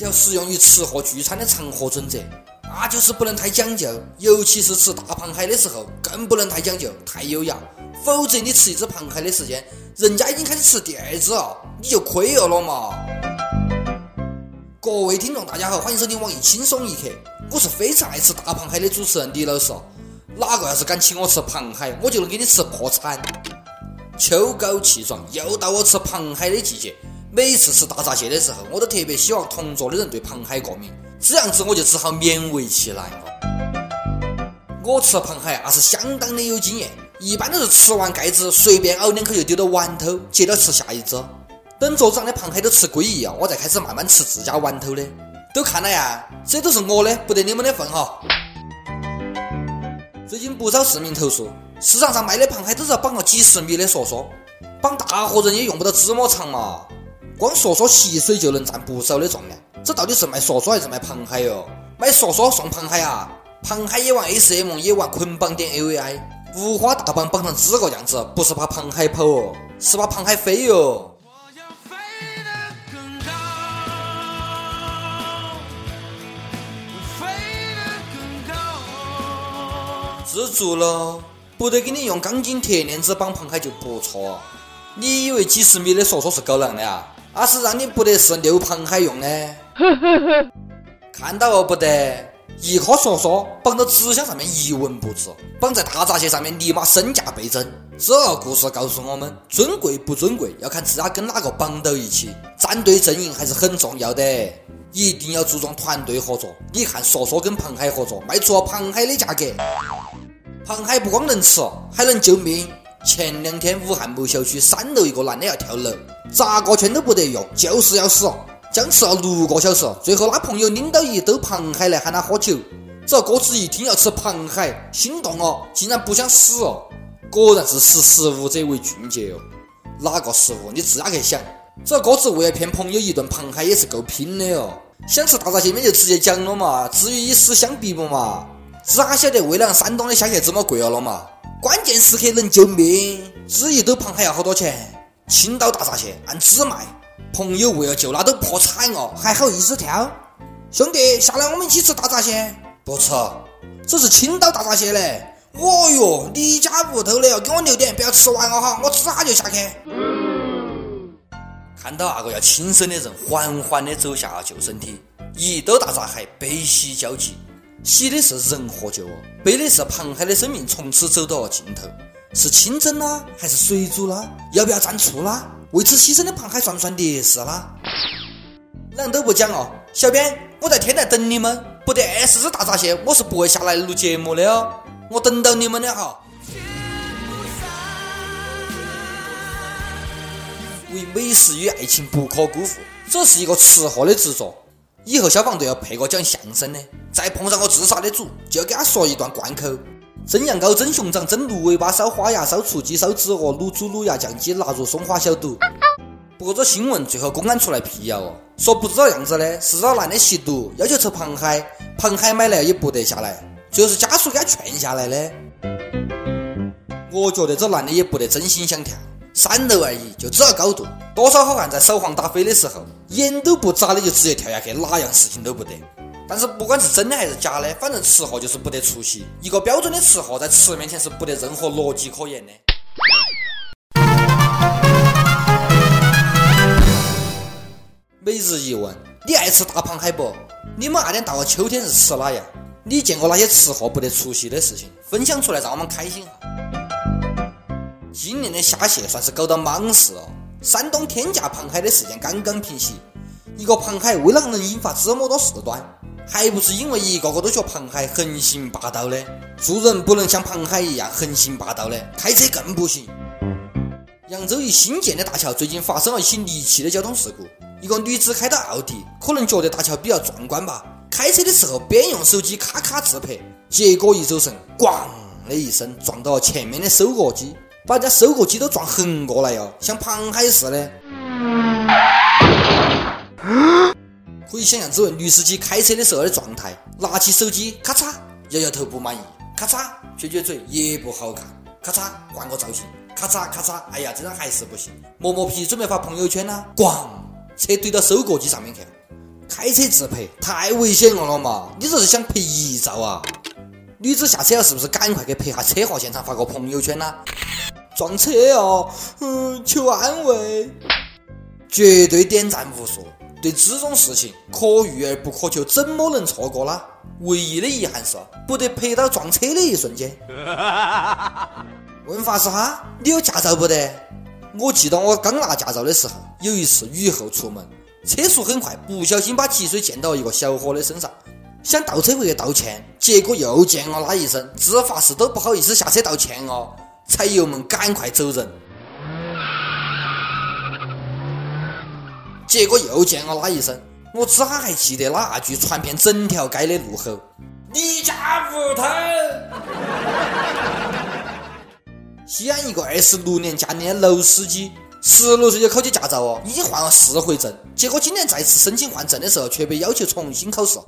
条适用于吃喝聚餐的场合准则，那就是不能太讲究，尤其是吃大螃蟹的时候，更不能太讲究、太优雅，否则你吃一只螃蟹的时间，人家已经开始吃第二只了，你就亏了了嘛。各位听众，大家好，欢迎收听网易轻松一刻，我是非常爱吃大螃蟹的主持人李老师。哪个要是敢请我吃螃蟹，我就能给你吃破产。秋高气爽，又到我吃螃蟹的季节。每次吃大闸蟹的时候，我都特别希望同桌的人对螃蟹过敏，这样子我就只好勉为其难了。我吃螃蟹那是相当的有经验，一般都是吃完盖子，随便咬两口就丢到碗头，接着吃下一只。等桌子上的螃蟹都吃归一了，我再开始慢慢吃自家碗头的。都看了呀，这都是我的，不得你们的份哈。最近不少市民投诉，市场上卖的螃蟹都是要绑个几十米的梭梭，绑大活人也用不到这么长嘛。光梭梭吸水就能占不少的重量，这到底是卖梭梭还是卖螃蟹哟？买梭梭送螃蟹啊？螃蟹也玩 SM，也玩捆绑点 AVI，五花大绑绑成这个样子，不是怕螃蟹跑哦，是怕螃蟹飞哟。知足了，不得给你用钢筋铁链子绑螃蟹就不错。你以为几十米的梭梭是狗粮的啊？那是让你不得是遛螃蟹用的。看到哦，不得，一颗梭梭绑到纸箱上面一文不值，绑在大闸蟹上面立马身价倍增。这故事告诉我们，尊贵不尊贵要看自家跟哪个绑到一起，站队阵营还是很重要的，一定要注重团队合作。你看，梭梭跟螃蟹合作，卖出了螃蟹的价格。螃蟹不光能吃，还能救命。前两天武汉某小区三楼一个男的要跳楼，咋个劝都不得用，就是要死。僵持了六个小时，最后他朋友拎到一兜螃蟹来喊他喝酒。这哥子一听要吃螃蟹，心动哦，竟然不想死哦。果然是识时务者为俊杰哦。哪个时务？你自家去？想。这哥子为了骗朋友一顿螃蟹也是够拼的哦。想吃大闸蟹，面就直接讲了嘛，至于以死相逼不嘛？咋晓得为了让山东的虾蟹这么贵了嘛？关键时刻能救命，这一兜螃蟹要好多钱？青岛大闸蟹按只卖，朋友为了救他都破产了，还好意思挑？兄弟，下来我们一起吃大闸蟹？不吃，这是青岛大闸蟹嘞！哦哟，你家屋头的，给我留点，不要吃完了哈，我吃下就下去。看到那个要轻生的人，缓缓的走下救生艇，一兜大闸蟹悲喜交集。喜的是人获救哦，悲的是螃蟹的生命从此走到了尽头。是清蒸啦，还是水煮啦？要不要蘸醋啦？为此牺牲的螃蟹算不算烈士啦？啷都不讲哦，小编，我在天台等你们，不得二十只大闸蟹，我是不会下来录节目的哦，我等到你们的哈。为美食与爱情不可辜负，这是一个吃货的执着。以后消防队要配个讲相声的，再碰上个自杀的主，就要给他说一段贯口：蒸羊羔、蒸熊掌、蒸鹿尾巴、烧花鸭、烧雏鸡、烧纸鹅、卤猪、卤鸭、酱鸡、腊肉、松花小肚。不过这新闻最后公安出来辟谣哦，说不知道样子的是这男的吸毒，要求吃螃蟹，螃蟹买来也不得下来，最后是家属给他劝下来的。我觉得这男的也不得真心想跳。三楼而已，就这高度，多少好汉在手晃打飞的时候，眼都不眨的就直接跳下去，哪样事情都不得。但是不管是真的还是假的，反正吃货就是不得出息。一个标准的吃货，在吃面前是不得任何逻辑可言的。每日一问：你爱吃大螃蟹不？你们那天到了秋天是吃哪样？你见过哪些吃货不得出息的事情？分享出来，让我们开心哈。今年的虾蟹算是搞到莽事哦！山东天价螃蟹的事件刚刚平息，一个螃蟹为了能引发这么多事端，还不是因为一个个都学螃蟹横行霸道的？做人不能像螃蟹一样横行霸道的，开车更不行。扬州一新建的大桥最近发生了一起离奇的交通事故，一个女子开到奥迪，可能觉得大桥比较壮观吧，开车的时候边用手机咔咔自拍，结果一走神，咣的一声撞到了前面的收割机。把人家收割机都撞横过来哟，像螃蟹似的。可以想象这位女司机开车的时候的状态：拿起手机，咔嚓，摇摇头不满意；咔嚓，撅撅嘴，也不好看；咔嚓，换个造型；咔嚓咔嚓，哎呀，这张还是不行。磨磨皮，准备发朋友圈啦，咣，车怼到收割机上面去。开车自拍太危险了了嘛！你这是想拍遗照啊？女子下车了，是不是赶快给拍下车祸现场，发个朋友圈呢？撞车哦，嗯，求安慰，绝对点赞无数。对这种事情，可遇而不可求，怎么能错过呢？唯一的遗憾是，不得拍到撞车的一瞬间。问法师哈，你有驾照不得？我记得我刚拿驾照的时候，有一次雨后出门，车速很快，不小心把积水溅到一个小伙的身上，想倒车回去道歉，结果又溅了他一身，自发士都不好意思下车道歉哦，踩油门赶快走人。结果又见了他一声，我只哈还记得他那句传遍整条街的怒吼：“你家胡同！”西安一个二十六年驾龄的老司机，十六岁就考起驾照哦，已经换了四回证，结果今年再次申请换证的时候，却被要求重新考试。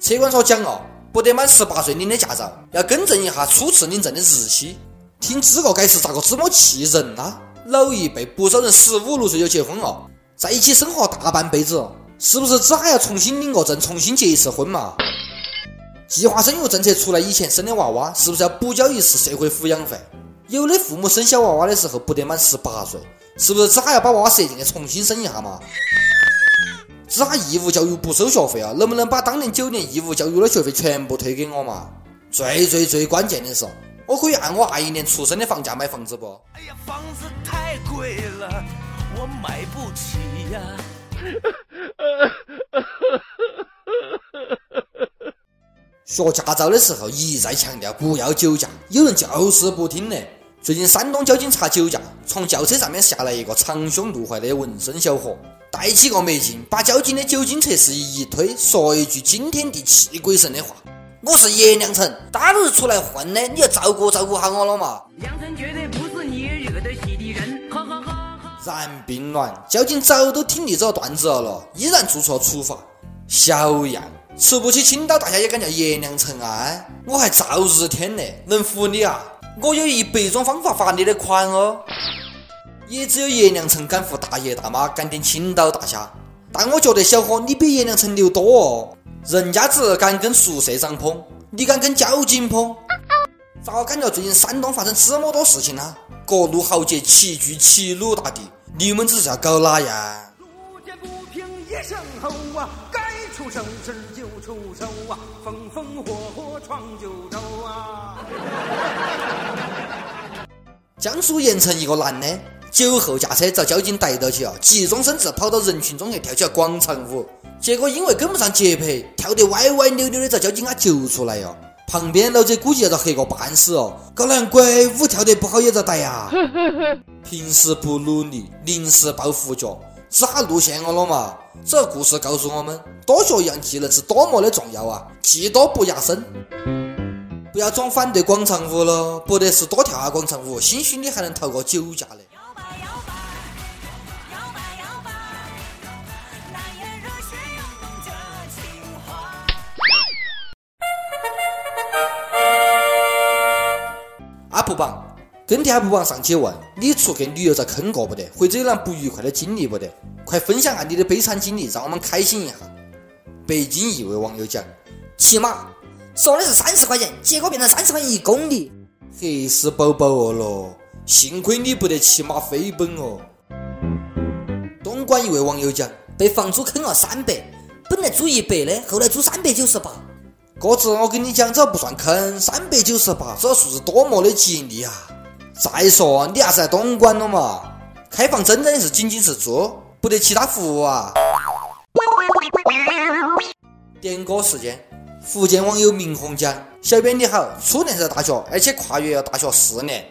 车管所讲哦，不得满十八岁领的驾照，要更正一下初次领证的日期。听这个解释，咋个这么气人呐？老一辈不少人十五六岁就结婚了。在一起生活大半辈子，是不是只还要重新领个证，重新结一次婚嘛？计划生育政策出来以前生的娃娃，是不是要补交一次社会抚养费？有的父母生小娃娃的时候不得满十八岁，是不是只还要把娃娃设定的重新生一下嘛？只哈义务教育不收学费啊，能不能把当年九年义务教育的学费全部退给我嘛？最最最关键的是，我可以按我二一年出生的房价买房子不？哎呀，房子太贵了。我买不起呀！学驾照的时候一再强调不要酒驾，有人就是不听呢。最近山东交警查酒驾，从轿车上面下来一个长胸露怀的纹身小伙，戴起个墨镜，把交警的酒精测试仪一推，说一句惊天地泣鬼神的话：“我是叶良辰，大家都是出来混的，你要照顾照顾下我了嘛。”良辰绝对不是你惹得起的人。哈哈哈然并卵，交警早都听腻这个段子了，依然做出了处罚。小样，吃不起青岛大虾也敢叫叶良辰啊？我还赵日天呢，能服你啊？我有一百种方法罚你的款哦。也只有叶良辰敢扶大爷大妈，敢点青岛大虾。但我觉得小伙你比叶良辰牛多哦，人家只敢跟宿舍长碰，你敢跟交警碰？咋感觉最近山东发生这么多事情呢？各路豪杰齐聚齐鲁大地，你们这是要搞哪样？路见不平一声吼啊，该出手时就出手啊，风风火火闯九州啊！江苏盐城一个男的酒后驾车遭交警逮到起啊，急中生智跑到人群中去跳起了广场舞，结果因为跟不上节拍，跳得歪歪扭扭的，遭交警啊救出来哟。旁边老者估计要遭黑个半死哦！搞难鬼舞跳得不好也遭逮呀！平时不努力，临时抱佛脚，这下露馅了了嘛？这故事告诉我们，多学一样技能是多么的重要啊！技多不压身，不要总反对广场舞了，不得是多跳下广场舞，兴许你还能逃过酒驾嘞。UP 榜跟帖 UP 榜上去问你出去旅游遭坑过不得，或者有哪不愉快的经历不得？快分享下你的悲惨经历，让我们开心一下。北京一位网友讲：骑马说的是三十块钱，结果变成三十块钱一公里，黑死宝宝哦咯！幸亏你不得骑马飞奔哦。东莞一位网友讲：被房租坑了三百，本来租一百的，后来租三百九十八。哥子，我跟你讲，这不算坑，三百九十八，这数字多么的吉利啊！再说，你还是在东莞了嘛？开房真的是仅仅是租，不得其他服务啊！点歌时间，福建网友明红讲：小编你好，初恋在大学，而且跨越了大学四年，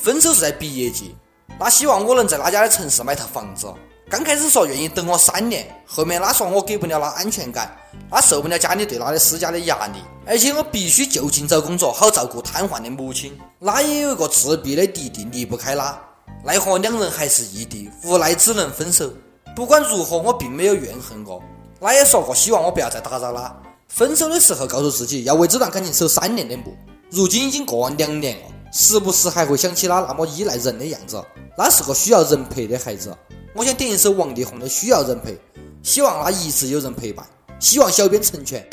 分手是在毕业季，那希望我能在哪家的城市买套房子。刚开始说愿意等我三年，后面他说我给不了他安全感，他受不了家里对他的施加的压力，而且我必须就近找工作，好照顾瘫痪的母亲。他也有一个自闭的弟弟，离不开他，奈何两人还是异地，无奈只能分手。不管如何，我并没有怨恨过。他也说过希望我不要再打扰他。分手的时候告诉自己要为这段感情守三年的墓。如今已经过了两年了，时不时还会想起他那么依赖人的样子。他是个需要人陪的孩子。我想点一首王力宏的《需要人陪》，希望他一直有人陪伴。希望小编成全。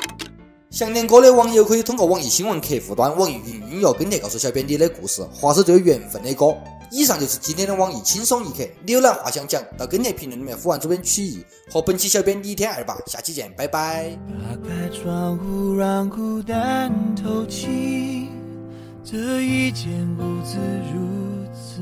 想点歌的网友可以通过网易新闻客户端、网易云音乐跟帖告诉小编你的故事，或是最有缘分的歌。以上就是今天的网易轻松一刻，你有哪话想讲，到跟帖评论里面呼唤主编曲艺和本期小编李天二吧。下期见，拜拜。打开窗户，让孤单透气，这一间屋子如此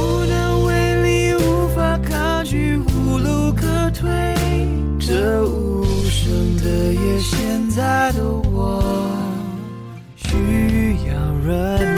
在的我需要人。